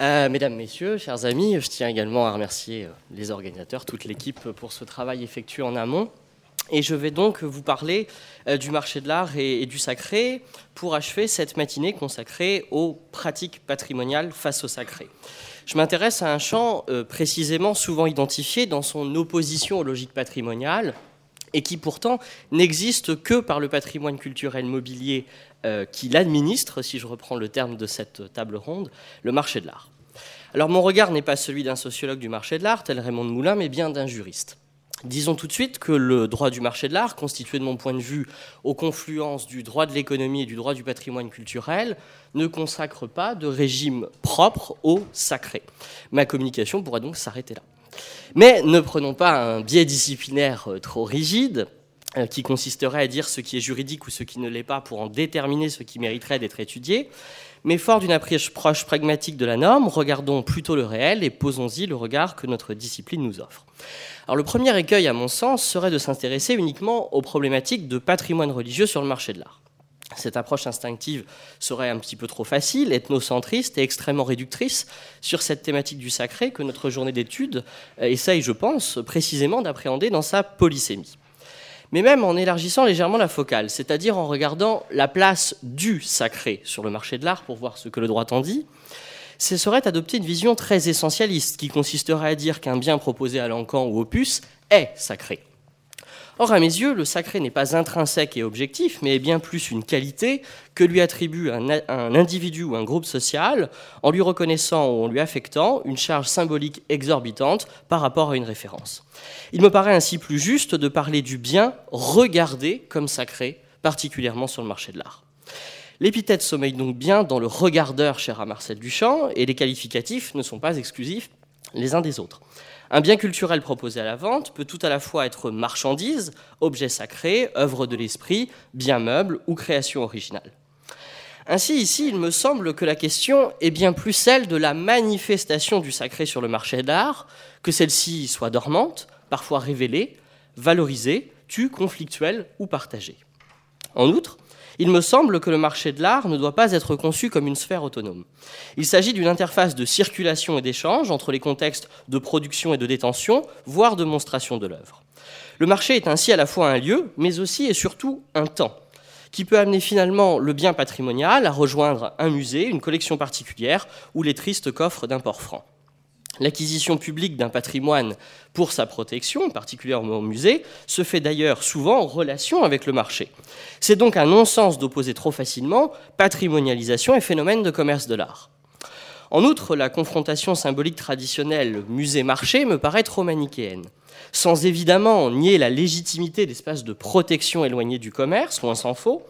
Euh, mesdames, Messieurs, chers amis, je tiens également à remercier euh, les organisateurs, toute l'équipe pour ce travail effectué en amont. Et je vais donc vous parler euh, du marché de l'art et, du sacré pour achever cette matinée consacrée aux pratiques patrimoniales face au sacré. Je m'intéresse à un champ précisément souvent identifié dans son opposition aux logiques patrimoniales et qui pourtant n'existe que par le patrimoine culturel mobilier euh, qui l'administre, si je reprends le terme de cette table ronde, le marché de l'art. Alors mon regard n'est pas celui d'un sociologue du marché de l'art, tel Raymond de Moulin, mais bien d'un juriste. Disons tout de suite que le droit du marché de l'art, constitué de mon point de vue aux confluences du droit de l'économie et du droit du patrimoine culturel, ne consacre pas de régime propre au sacré. Ma communication pourrait donc s'arrêter là. Mais ne prenons pas un biais disciplinaire euh, trop rigide, euh, qui consisterait à dire ce qui est juridique ou ce qui ne l'est pas pour en déterminer ce qui mériterait d'être étudié. Mais fort d'une approche proche pragmatique de la norme, regardons plutôt le réel et posons-y le regard que notre discipline nous offre. Alors le premier écueil, à mon sens, serait de s'intéresser uniquement aux problématiques de patrimoine religieux sur le marché de l'art. Cette approche instinctive serait un petit peu trop facile, ethnocentriste et extrêmement réductrice sur cette thématique du sacré que notre journée d'études euh, essaye, je pense, précisément d'appréhender dans sa polysémie mais même en élargissant légèrement la focale, c'est-à-dire en regardant la place du sacré sur le marché de l'art pour voir ce que le droit en dit, ce serait adopter une vision très essentialiste qui consisterait à dire qu'un bien proposé à l'encan ou puce est sacré. Or, à mes yeux, le sacré n'est pas intrinsèque et objectif, mais bien plus une qualité que lui attribue un, individu ou un groupe social en lui reconnaissant ou en lui affectant une charge symbolique exorbitante par rapport à une référence. Il me paraît ainsi plus juste de parler du bien regardé comme sacré, particulièrement sur le marché de l'art. L'épithète sommeille donc bien dans le regardeur cher à Marcel Duchamp, et les qualificatifs ne sont pas exclusifs les uns des autres. Un bien culturel proposé à la vente peut tout à la fois être marchandise, objet sacré, œuvre de l'esprit, bien meuble ou création originale. Ainsi, ici, il me semble que la question est bien plus celle de la manifestation du sacré sur le marché d'art, que celle-ci soit dormante, parfois révélée, valorisée, tue, conflictuelle ou partagée. En outre, il me semble que le marché de l'art ne doit pas être conçu comme une sphère autonome. Il s'agit d'une interface de circulation et d'échange entre les contextes de production et de détention, voire de monstration de l'œuvre. Le marché est ainsi à la fois un lieu, mais aussi et surtout un temps, qui peut amener finalement le bien patrimonial à rejoindre un musée, une collection particulière ou les tristes coffres d'un port franc. L'acquisition publique d'un patrimoine pour sa protection, particulièrement au musée, se fait d'ailleurs souvent en relation avec le marché. C'est donc un non-sens d'opposer trop facilement patrimonialisation et phénomène de commerce de l'art. En outre, la confrontation symbolique traditionnelle musée-marché me paraît trop manichéenne. Sans évidemment nier la légitimité d'espaces de protection éloignés du commerce, loin s'en faut,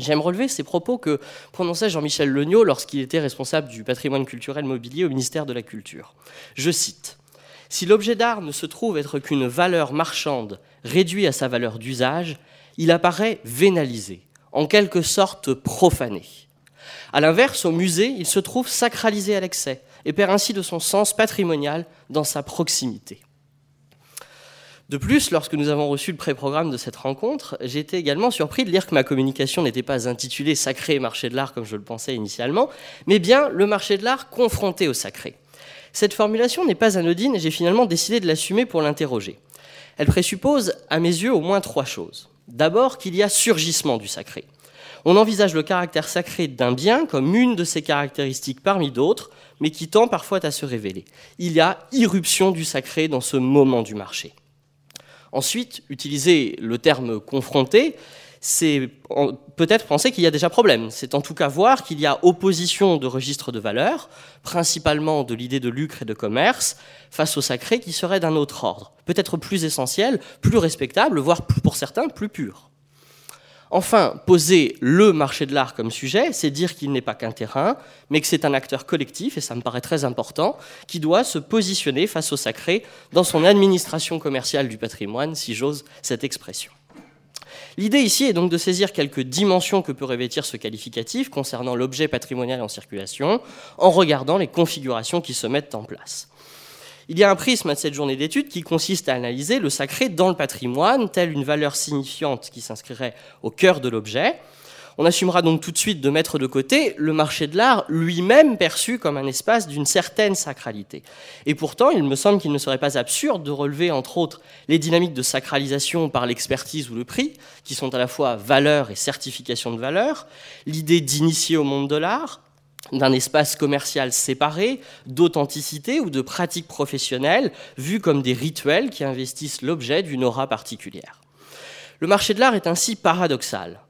J'aime relever ces propos que prononçait Jean-Michel Legnaud lorsqu'il était responsable du patrimoine culturel mobilier au ministère de la Culture. Je cite Si l'objet d'art ne se trouve être qu'une valeur marchande réduite à sa valeur d'usage, il apparaît vénalisé, en quelque sorte profané. A l'inverse, au musée, il se trouve sacralisé à l'excès et perd ainsi de son sens patrimonial dans sa proximité. De plus, lorsque nous avons reçu le pré-programme de cette rencontre, été également surpris de lire que ma communication n'était pas intitulée Sacré marché de l'art comme je le pensais initialement, mais bien le marché de l'art confronté au sacré. Cette formulation n'est pas anodine et j'ai finalement décidé de l'assumer pour l'interroger. Elle présuppose, à mes yeux, au moins trois choses. D'abord, qu'il y a surgissement du sacré. On envisage le caractère sacré d'un bien comme une de ses caractéristiques parmi d'autres, mais qui tend parfois à se révéler. Il y a irruption du sacré dans ce moment du marché. Ensuite, utiliser le terme confronté, c'est peut-être penser qu'il y a déjà problème. C'est en tout cas voir qu'il y a opposition de registres de valeurs, principalement de l'idée de lucre et de commerce, face au sacré qui serait d'un autre ordre, peut-être plus essentiel, plus respectable, voire pour certains plus pur. Enfin, poser le marché de l'art comme sujet, c'est dire qu'il n'est pas qu'un terrain, mais que c'est un acteur collectif, et ça me paraît très important, qui doit se positionner face au sacré dans son administration commerciale du patrimoine, si j'ose cette expression. L'idée ici est donc de saisir quelques dimensions que peut revêtir ce qualificatif concernant l'objet patrimonial en circulation, en regardant les configurations qui se mettent en place. Il y a un prisme à cette journée d'études qui consiste à analyser le sacré dans le patrimoine, telle une valeur signifiante qui s'inscrirait au cœur de l'objet. On assumera donc tout de suite de mettre de côté le marché de l'art lui-même perçu comme un espace d'une certaine sacralité. Et pourtant, il me semble qu'il ne serait pas absurde de relever, entre autres, les dynamiques de sacralisation par l'expertise ou le prix, qui sont à la fois valeur et certification de valeur, l'idée d'initier au monde de l'art, d'un espace commercial séparé, d'authenticité ou de pratiques professionnelles, vues comme des rituels qui investissent l'objet d'une aura particulière. Le marché de l'art est ainsi paradoxal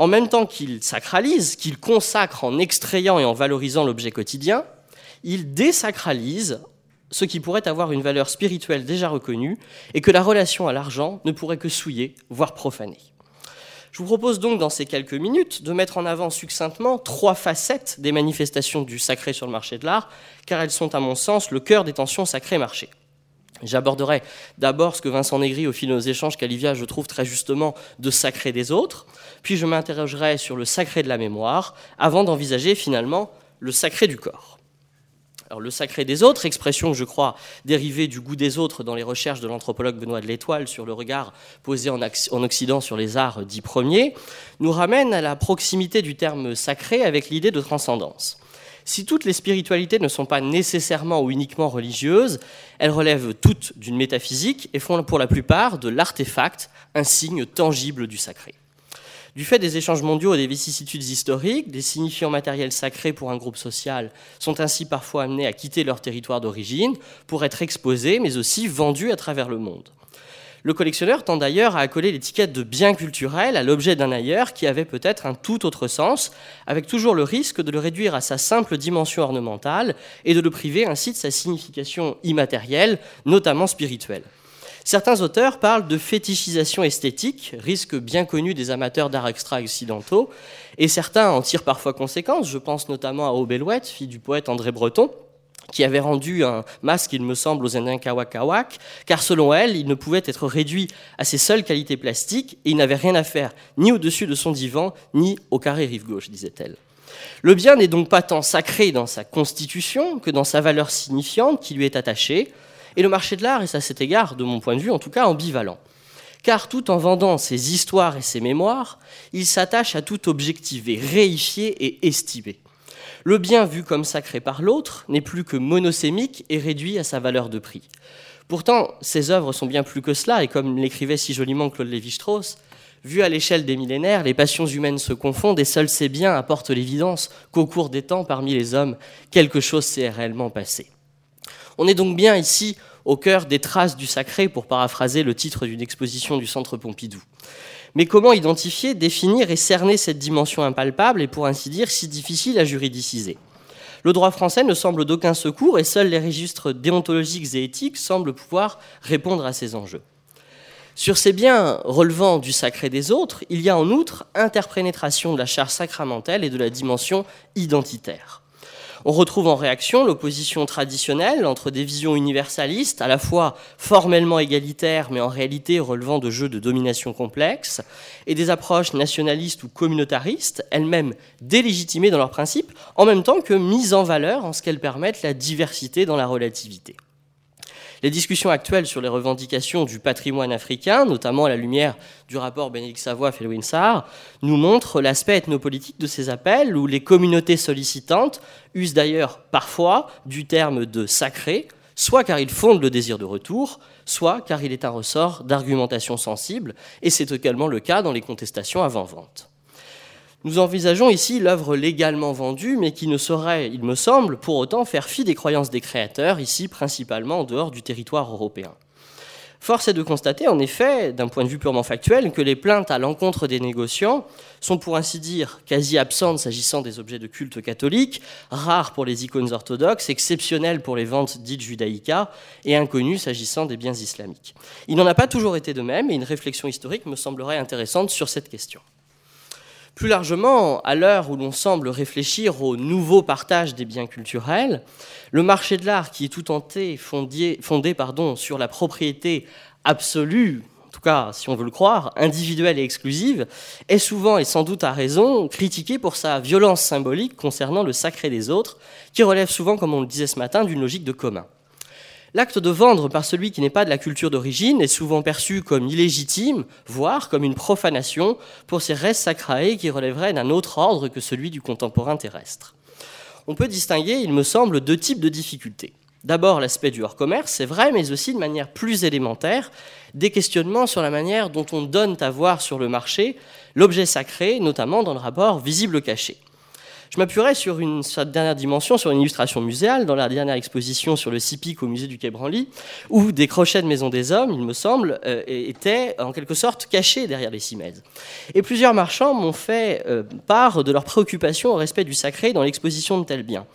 en même temps qu'il sacralise, qu'il consacre en extrayant et en valorisant l'objet quotidien, il désacralise ce qui pourrait avoir une valeur spirituelle déjà reconnue et que la relation à l'argent ne pourrait que souiller, voire profaner. Je vous propose donc dans ces quelques minutes de mettre en avant succinctement trois facettes des manifestations du sacré sur le marché de l'art, car elles sont à mon sens le cœur des tensions sacré-marché. J'aborderai d'abord ce que Vincent Négri, au fil de nos échanges qu'Alivia, je trouve très justement, de sacré des autres, puis je m'interrogerai sur le sacré de la mémoire, avant d'envisager finalement le sacré du corps. Le sacré des autres, expression je crois dérivée du goût des autres dans les recherches de l'anthropologue Benoît de l'Étoile sur le regard posé en Occident sur les arts dits premiers, nous ramène à la proximité du terme sacré avec l'idée de transcendance. Si toutes les spiritualités ne sont pas nécessairement ou uniquement religieuses, elles relèvent toutes d'une métaphysique et font pour la plupart de l'artefact un signe tangible du sacré. Du fait des échanges mondiaux et des vicissitudes historiques, des signifiants matériels sacrés pour un groupe social sont ainsi parfois amenés à quitter leur territoire d'origine pour être exposés, mais aussi vendus à travers le monde. Le collectionneur tend d'ailleurs à accoler l'étiquette de bien culturel à l'objet d'un ailleurs qui avait peut-être un tout autre sens, avec toujours le risque de le réduire à sa simple dimension ornementale et de le priver ainsi de sa signification immatérielle, notamment spirituelle. Certains auteurs parlent de fétichisation esthétique, risque bien connu des amateurs d'art extra-occidentaux, et certains en tirent parfois conséquence. Je pense notamment à Aubélouette, fille du poète André Breton, qui avait rendu un masque, il me semble, aux Indiens Kawak car selon elle, il ne pouvait être réduit à ses seules qualités plastiques et il n'avait rien à faire ni au-dessus de son divan, ni au carré rive gauche, disait-elle. Le bien n'est donc pas tant sacré dans sa constitution que dans sa valeur signifiante qui lui est attachée, et le marché de l'art est à cet égard, de mon point de vue en tout cas, ambivalent. Car tout en vendant ses histoires et ses mémoires, il s'attache à tout objectiver, réifier et estimer. Le bien vu comme sacré par l'autre n'est plus que monosémique et réduit à sa valeur de prix. Pourtant, ses œuvres sont bien plus que cela, et comme l'écrivait si joliment Claude Lévi-Strauss, vu à l'échelle des millénaires, les passions humaines se confondent et seuls ces biens apportent l'évidence qu'au cours des temps, parmi les hommes, quelque chose s'est réellement passé. On est donc bien ici au cœur des traces du sacré, pour paraphraser le titre d'une exposition du Centre Pompidou. Mais comment identifier, définir et cerner cette dimension impalpable et pour ainsi dire si difficile à juridiciser? Le droit français ne semble d'aucun secours et seuls les registres déontologiques et éthiques semblent pouvoir répondre à ces enjeux. Sur ces biens relevant du sacré des autres, il y a en outre interprénétration de la charge sacramentelle et de la dimension identitaire. On retrouve en réaction l'opposition traditionnelle entre des visions universalistes, à la fois formellement égalitaires, mais en réalité relevant de jeux de domination complexes, et des approches nationalistes ou communautaristes, elles-mêmes délégitimées dans leurs principes, en même temps que mises en valeur en ce qu'elles permettent la diversité dans la relativité. Les discussions actuelles sur les revendications du patrimoine africain, notamment à la lumière du rapport Bénédicte Savoie-Felwinsar, nous montrent l'aspect ethnopolitique de ces appels, où les communautés sollicitantes usent d'ailleurs parfois du terme de sacré, soit car ils fondent le désir de retour, soit car il est un ressort d'argumentation sensible, et c'est également le cas dans les contestations avant-vente. Nous envisageons ici l'œuvre légalement vendue, mais qui ne saurait, il me semble, pour autant faire fi des croyances des créateurs, ici principalement en dehors du territoire européen. Force est de constater, en effet, d'un point de vue purement factuel, que les plaintes à l'encontre des négociants sont pour ainsi dire quasi absentes s'agissant des objets de culte catholiques, rares pour les icônes orthodoxes, exceptionnelles pour les ventes dites judaïca et inconnues s'agissant des biens islamiques. Il n'en a pas toujours été de même et une réflexion historique me semblerait intéressante sur cette question. Plus largement, à l'heure où l'on semble réfléchir au nouveau partage des biens culturels, le marché de l'art, qui est tout entier fondé, fondé pardon, sur la propriété absolue, en tout cas si on veut le croire, individuelle et exclusive, est souvent et sans doute à raison critiqué pour sa violence symbolique concernant le sacré des autres, qui relève souvent, comme on le disait ce matin, d'une logique de commun. L'acte de vendre par celui qui n'est pas de la culture d'origine est souvent perçu comme illégitime, voire comme une profanation pour ces restes sacrés qui relèveraient d'un autre ordre que celui du contemporain terrestre. On peut distinguer, il me semble, deux types de difficultés. D'abord l'aspect du hors-commerce, c'est vrai, mais aussi de manière plus élémentaire, des questionnements sur la manière dont on donne à voir sur le marché l'objet sacré, notamment dans le rapport visible-caché. Je m'appuierai sur une dernière dimension, sur une illustration muséale, dans la dernière exposition sur le CIPIC au musée du Quai Branly, où des crochets de Maison des Hommes, il me semble, euh, étaient en quelque sorte cachés derrière les cimaises. Et plusieurs marchands m'ont fait euh, part de leur préoccupation au respect du sacré dans l'exposition de tels biens.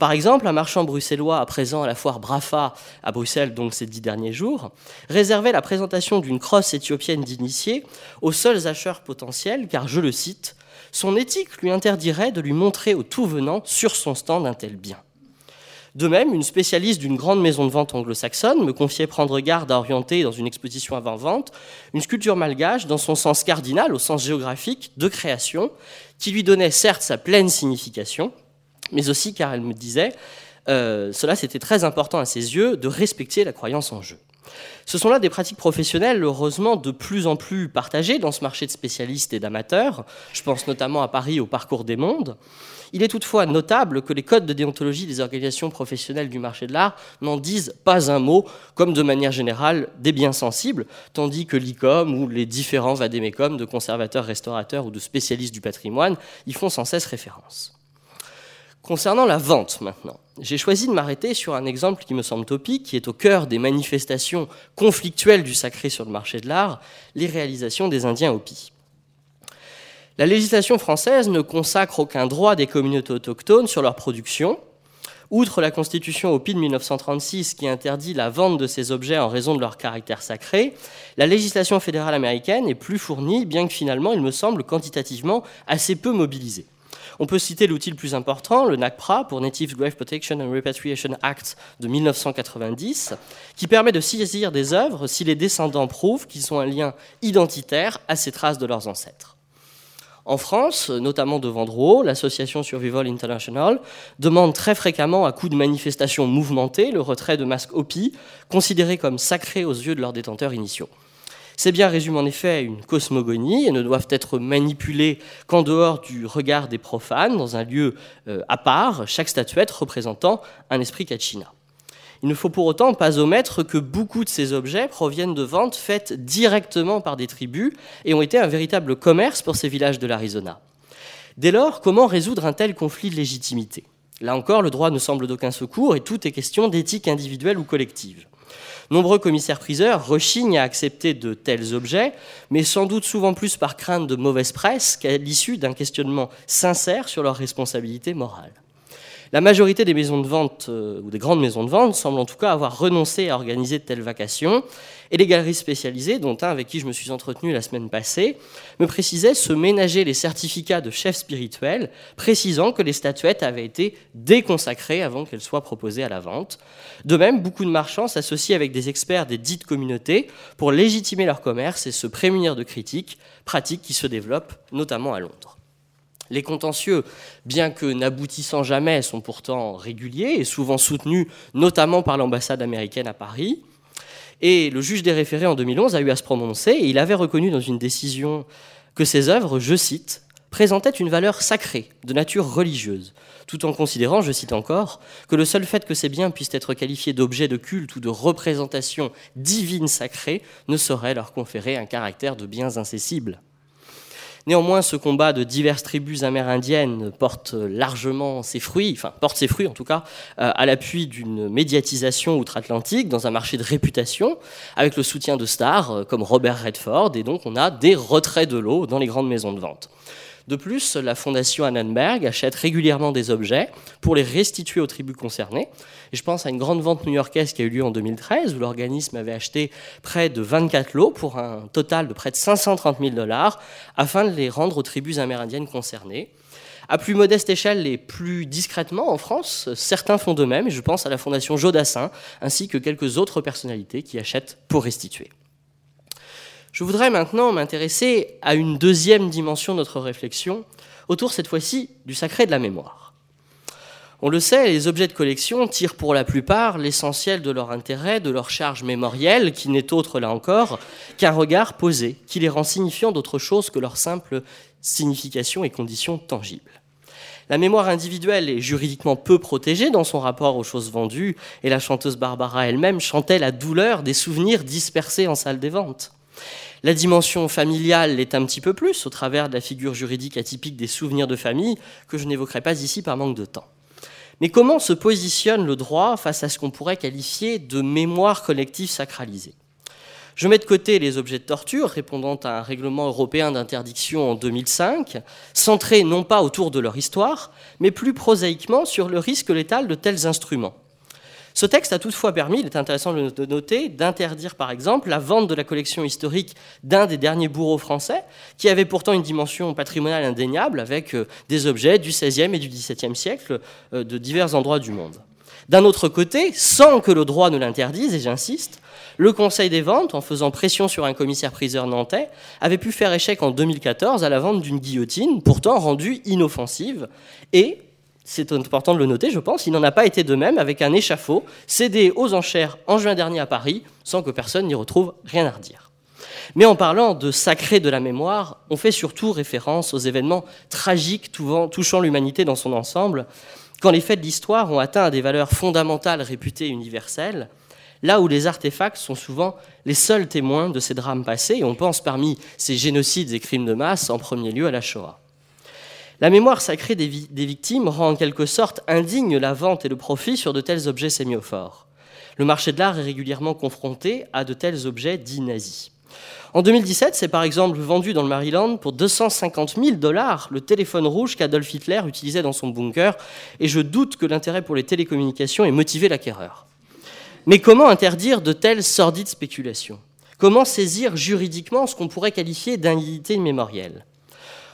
Par exemple, un marchand bruxellois à présent à la foire Brafa à Bruxelles, donc ces dix derniers jours, réservait la présentation d'une crosse éthiopienne d'initiés aux seuls acheteurs potentiels, car, je le cite, son éthique lui interdirait de lui montrer au tout venant sur son stand un tel bien. De même, une spécialiste d'une grande maison de vente anglo-saxonne me confiait prendre garde à orienter dans une exposition avant-vente une sculpture malgache dans son sens cardinal, au sens géographique, de création, qui lui donnait certes sa pleine signification, mais aussi car elle me disait, euh, cela c'était très important à ses yeux, de respecter la croyance en jeu. Ce sont là des pratiques professionnelles, heureusement, de plus en plus partagées dans ce marché de spécialistes et d'amateurs. Je pense notamment à Paris au Parcours des Mondes. Il est toutefois notable que les codes de déontologie des organisations professionnelles du marché de l'art n'en disent pas un mot, comme de manière générale des biens sensibles, tandis que l'ICOM ou les différents vadémécom de conservateurs, restaurateurs ou de spécialistes du patrimoine y font sans cesse référence. Concernant la vente maintenant, j'ai choisi de m'arrêter sur un exemple qui me semble topique, qui est au cœur des manifestations conflictuelles du sacré sur le marché de l'art, les réalisations des Indiens Hopi. La législation française ne consacre aucun droit des communautés autochtones sur leur production. Outre la Constitution Hopi de 1936 qui interdit la vente de ces objets en raison de leur caractère sacré, la législation fédérale américaine est plus fournie, bien que finalement, il me semble quantitativement assez peu mobilisée. On peut citer l'outil le plus important, le NACPRA, pour Native Grave Protection and Repatriation Act de 1990, qui permet de saisir des œuvres si les descendants prouvent qu'ils ont un lien identitaire à ces traces de leurs ancêtres. En France, notamment de Vendreau, l'association Survival International demande très fréquemment, à coup de manifestations mouvementées, le retrait de masques OPI, considérés comme sacrés aux yeux de leurs détenteurs initiaux. Ces biens résument en effet une cosmogonie et ne doivent être manipulés qu'en dehors du regard des profanes, dans un lieu euh, à part, chaque statuette représentant un esprit kachina. Il ne faut pour autant pas omettre que beaucoup de ces objets proviennent de ventes faites directement par des tribus et ont été un véritable commerce pour ces villages de l'Arizona. Dès lors, comment résoudre un tel conflit de légitimité? Là encore, le droit ne semble d'aucun secours et tout est question d'éthique individuelle ou collective. Nombreux commissaires-priseurs rechignent à accepter de tels objets, mais sans doute souvent plus par crainte de mauvaise presse qu'à l'issue d'un questionnement sincère sur leur responsabilité morale. La majorité des maisons de vente, euh, ou des grandes maisons de vente, semblent en tout cas avoir renoncé à organiser de telles vacations, et les galeries spécialisées, dont un avec qui je me suis entretenu la semaine passée, me précisaient se ménager les certificats de chef spirituel, précisant que les statuettes avaient été déconsacrées avant qu'elles soient proposées à la vente. De même, beaucoup de marchands s'associent avec des experts des dites communautés pour légitimer leur commerce et se prémunir de critiques, pratiques qui se développent notamment à Londres. Les contentieux, bien que n'aboutissant jamais, sont pourtant réguliers et souvent soutenus, notamment par l'ambassade américaine à Paris. Et le juge des référés en 2011 a eu à se prononcer et il avait reconnu dans une décision que ces œuvres, je cite, présentaient une valeur sacrée, de nature religieuse, tout en considérant, je cite encore, que le seul fait que ces biens puissent être qualifiés d'objets de culte ou de représentation divine sacrée ne saurait leur conférer un caractère de biens incessibles. Néanmoins, ce combat de diverses tribus amérindiennes porte largement ses fruits, enfin porte ses fruits en tout cas, euh, à l'appui d'une médiatisation outre-Atlantique dans un marché de réputation, avec le soutien de stars euh, comme Robert Redford, et donc on a des retraits de l'eau dans les grandes maisons de vente. De plus, la fondation Annenberg achète régulièrement des objets pour les restituer aux tribus concernées. Je pense à une grande vente new-yorkaise qui a eu lieu en 2013 où l'organisme avait acheté près de 24 lots pour un total de près de 530 000 dollars afin de les rendre aux tribus amérindiennes concernées. À plus modeste échelle et plus discrètement en France, certains font de même, et je pense à la Fondation Jodassin, ainsi que quelques autres personnalités qui achètent pour restituer. Je voudrais maintenant m'intéresser à une deuxième dimension de notre réflexion, autour cette fois-ci du sacré de la mémoire. On le sait, les objets de collection tirent pour la plupart l'essentiel de leur intérêt, de leur charge mémorielle, qui n'est autre, là encore, qu'un regard posé, qui les rend signifiants d'autre chose que leur simple signification et conditions tangibles. La mémoire individuelle est juridiquement peu protégée dans son rapport aux choses vendues, et la chanteuse Barbara elle-même chantait la douleur des souvenirs dispersés en salle des ventes. La dimension familiale l'est un petit peu plus au travers de la figure juridique atypique des souvenirs de famille que je n'évoquerai pas ici par manque de temps. Mais comment se positionne le droit face à ce qu'on pourrait qualifier de mémoire collective sacralisée? Je mets de côté les objets de torture répondant à un règlement européen d'interdiction en 2005, centré non pas autour de leur histoire, mais plus prosaïquement sur le risque létal de tels instruments. Ce texte a toutefois permis, il est intéressant de noter, d'interdire par exemple la vente de la collection historique d'un des derniers bourreaux français, qui avait pourtant une dimension patrimoniale indéniable avec euh, des objets du XVIe et du XVIIe siècle euh, de divers endroits du monde. D'un autre côté, sans que le droit ne l'interdise, et j'insiste, le Conseil des ventes, en faisant pression sur un commissaire-priseur nantais, avait pu faire échec en 2014 à la vente d'une guillotine, pourtant rendue inoffensive, et c'est important de le noter, je pense, il n'en a pas été de même avec un échafaud cédé aux enchères en juin dernier à Paris, sans que personne n'y retrouve rien à redire. Mais en parlant de sacré de la mémoire, on fait surtout référence aux événements tragiques touchant l'humanité dans son ensemble, quand les faits de l'histoire ont atteint des valeurs fondamentales réputées universelles, là où les artefacts sont souvent les seuls témoins de ces drames passés, et on pense parmi ces génocides et crimes de masse en premier lieu à la Shoah. La mémoire sacrée des, victimes rend en quelque sorte indigne la vente et le profit sur de tels objets sémiophores. Le marché de l'art est régulièrement confronté à de tels objets dits nazis. En 2017, c'est par exemple vendu dans le Maryland pour 250 000 dollars le téléphone rouge qu'Adolf Hitler utilisait dans son bunker, et je doute que l'intérêt pour les télécommunications ait motivé l'acquéreur. Mais comment interdire de telles sordides spéculations? Comment saisir juridiquement ce qu'on pourrait qualifier d'indignité mémorielle?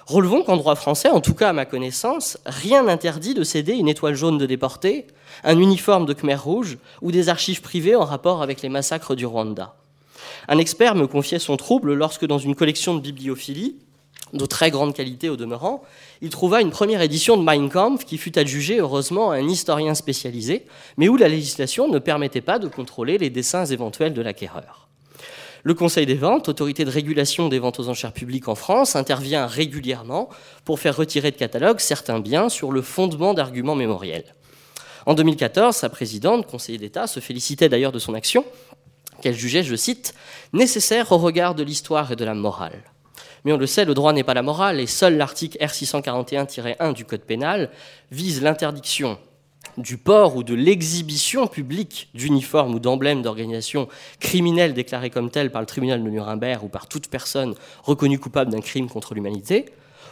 Relevons qu'en droit français, en tout cas à ma connaissance, rien n'interdit de céder une étoile jaune de déporté, un uniforme de Khmer rouge ou des archives privées en rapport avec les massacres du Rwanda. Un expert me confiait son trouble lorsque, dans une collection de bibliophilie, de très grande qualité au demeurant, il trouva une première édition de Mein Kampf qui fut adjugée heureusement à un historien spécialisé, mais où la législation ne permettait pas de contrôler les dessins éventuels de l'acquéreur. Le Conseil des ventes, autorité de régulation des ventes aux enchères publiques en France, intervient régulièrement pour faire retirer de catalogue certains biens sur le fondement d'arguments mémoriels. En 2014, sa présidente, conseiller d'État, se félicitait d'ailleurs de son action, qu'elle jugeait, je cite, nécessaire au regard de l'histoire et de la morale. Mais on le sait, le droit n'est pas la morale et seul l'article R641-1 du Code pénal vise l'interdiction du port ou de l'exhibition publique d'uniformes ou d'emblèmes d'organisations criminelles déclarées comme telles par le tribunal de Nuremberg ou par toute personne reconnue coupable d'un crime contre l'humanité,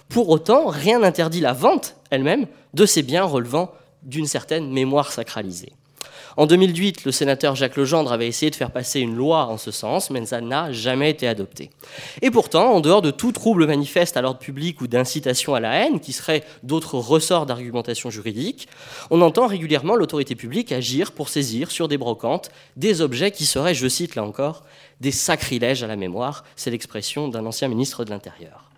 pour autant, rien n'interdit la vente elle-même de ces biens relevant d'une certaine mémoire sacralisée. En 2008, le sénateur Jacques Legendre avait essayé de faire passer une loi en ce sens, mais ça n'a jamais été adopté. Et pourtant, en dehors de tout trouble manifeste à l'ordre public ou d'incitation à la haine, qui seraient d'autres ressorts d'argumentation juridique, on entend régulièrement l'autorité publique agir pour saisir sur des brocantes des objets qui seraient, je cite là encore, des sacrilèges à la mémoire. C'est l'expression d'un ancien ministre de l'Intérieur.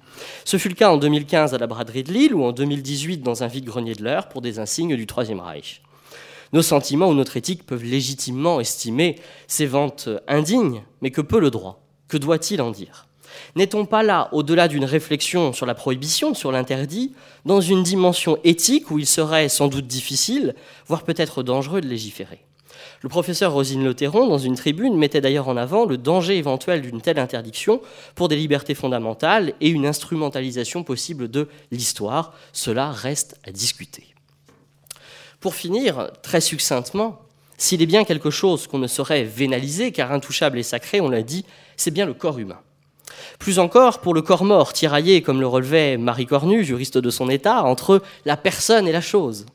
Ce fut le cas en 2015 à la braderie de Lille ou en 2018 dans un vide-grenier de l'heure pour des insignes du Troisième Reich nos sentiments ou notre éthique peuvent légitimement estimer ces ventes indignes, mais que peut le droit? Que doit-il en dire? N'est-on pas là, au-delà d'une réflexion sur la prohibition, sur l'interdit, dans une dimension éthique où il serait sans doute difficile, voire peut-être dangereux de légiférer? Le professeur Rosine Lotteron, dans une tribune, mettait d'ailleurs en avant le danger éventuel d'une telle interdiction pour des libertés fondamentales et une instrumentalisation possible de l'histoire. Cela reste à discuter. Pour finir, très succinctement, s'il est bien quelque chose qu'on ne saurait vénaliser, car intouchable et sacré, on l'a dit, c'est bien le corps humain. Plus encore, pour le corps mort, tiraillé, comme le relevait Marie Cornu, juriste de son État, entre la personne et la chose.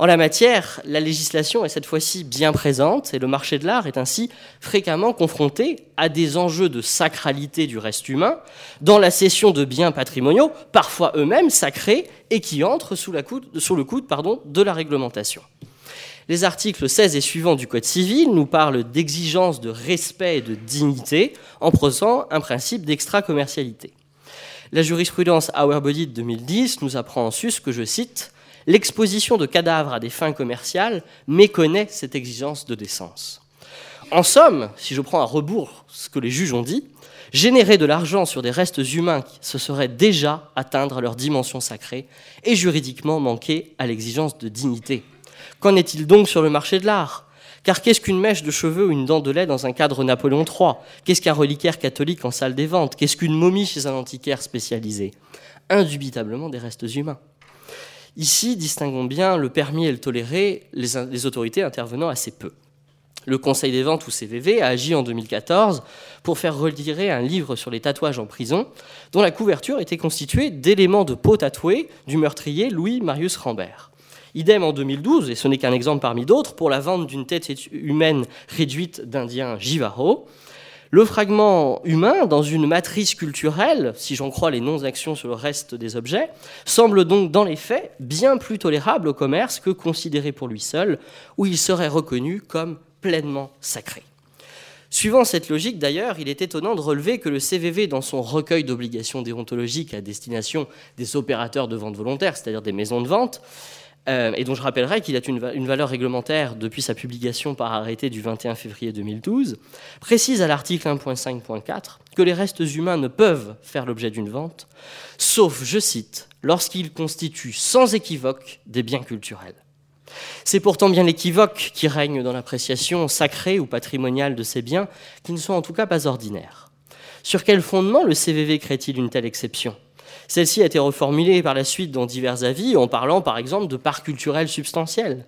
En la matière, la législation est cette fois-ci bien présente et le marché de l'art est ainsi fréquemment confronté à des enjeux de sacralité du reste humain dans la cession de biens patrimoniaux, parfois eux-mêmes sacrés, et qui entrent sous, le coude de la réglementation. Les articles 16 et suivants du Code civil nous parlent d'exigence de respect et de dignité en posant un principe d'extra-commercialité. La jurisprudence Auerbody de 2010 nous apprend en sus que, je cite, l'exposition de cadavres à des fins commerciales méconnaît cette exigence de décence. En somme, si je prends à rebours ce que les juges ont dit, générer de l'argent sur des restes humains, ce serait déjà atteindre leur dimension sacrée et juridiquement manquer à l'exigence de dignité. Qu'en est-il donc sur le marché de l'art? Car qu'est-ce qu'une mèche de cheveux ou une dent de lait dans un cadre Napoléon III Qu'est-ce qu'un reliquaire catholique en salle des ventes? Qu'est-ce qu'une momie chez un antiquaire spécialisé? Indubitablement des restes humains. Ici, distinguons bien le permis et le toléré, les, autorités intervenant assez peu. Le Conseil des ventes ou CVV a agi en 2014 pour faire retirer un livre sur les tatouages en prison, dont la couverture était constituée d'éléments de peau tatouée du meurtrier Louis Marius Rambert. Idem en 2012, et ce n'est qu'un exemple parmi d'autres, pour la vente d'une tête humaine réduite d'Indien Jivaro. Le fragment humain, dans une matrice culturelle, si j'en crois les non-actions sur le reste des objets, semble donc dans les faits bien plus tolérable au commerce que considéré pour lui seul, où il serait reconnu comme pleinement sacré. Suivant cette logique, d'ailleurs, il est étonnant de relever que le CVV, dans son recueil d'obligations déontologiques à destination des opérateurs de vente volontaire, c'est-à-dire des maisons de vente, euh, et dont je rappellerai qu'il a une, valeur réglementaire depuis sa publication par arrêté du 21 février 2012, précise à l'article 1.5.4 que les restes humains ne peuvent faire l'objet d'une vente, sauf, je cite, lorsqu'ils constituent sans équivoque des biens culturels. C'est pourtant bien l'équivoque qui règne dans l'appréciation sacrée ou patrimoniale de ces biens, qui ne sont en tout cas pas ordinaires. Sur quel fondement le CVV crée-t-il une telle exception? Celle-ci a été reformulée par la suite dans divers avis en parlant par exemple de part culturelle substantielle.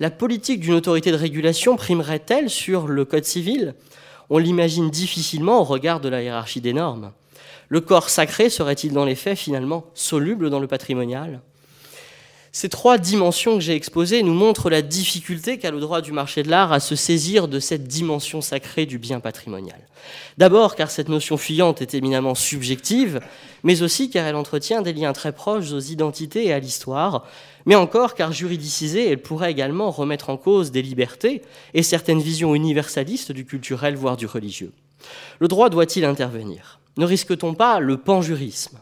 La politique d'une autorité de régulation primerait-elle sur le Code civil? On l'imagine difficilement au regard de la hiérarchie des normes. Le corps sacré serait-il dans les faits finalement soluble dans le patrimonial? Ces trois dimensions que j'ai exposées nous montrent la difficulté qu'a le droit du marché de l'art à se saisir de cette dimension sacrée du bien patrimonial. D'abord car cette notion fuyante est éminemment subjective, mais aussi car elle entretient des liens très proches aux identités et à l'histoire, mais encore car juridicisée, elle pourrait également remettre en cause des libertés et certaines visions universalistes du culturel, voire du religieux. Le droit doit-il intervenir? Ne risque-t-on pas le panjurisme?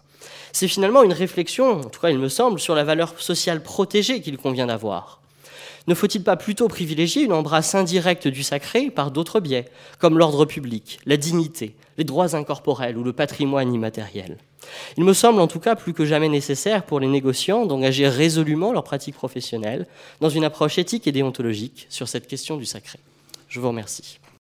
C'est finalement une réflexion, en tout cas il me semble, sur la valeur sociale protégée qu'il convient d'avoir. Ne faut-il pas plutôt privilégier une embrasse indirecte du sacré par d'autres biais, comme l'ordre public, la dignité, les droits incorporels ou le patrimoine immatériel? Il me semble en tout cas plus que jamais nécessaire pour les négociants d'engager résolument leur pratique professionnelle dans une approche éthique et déontologique sur cette question du sacré. Je vous remercie.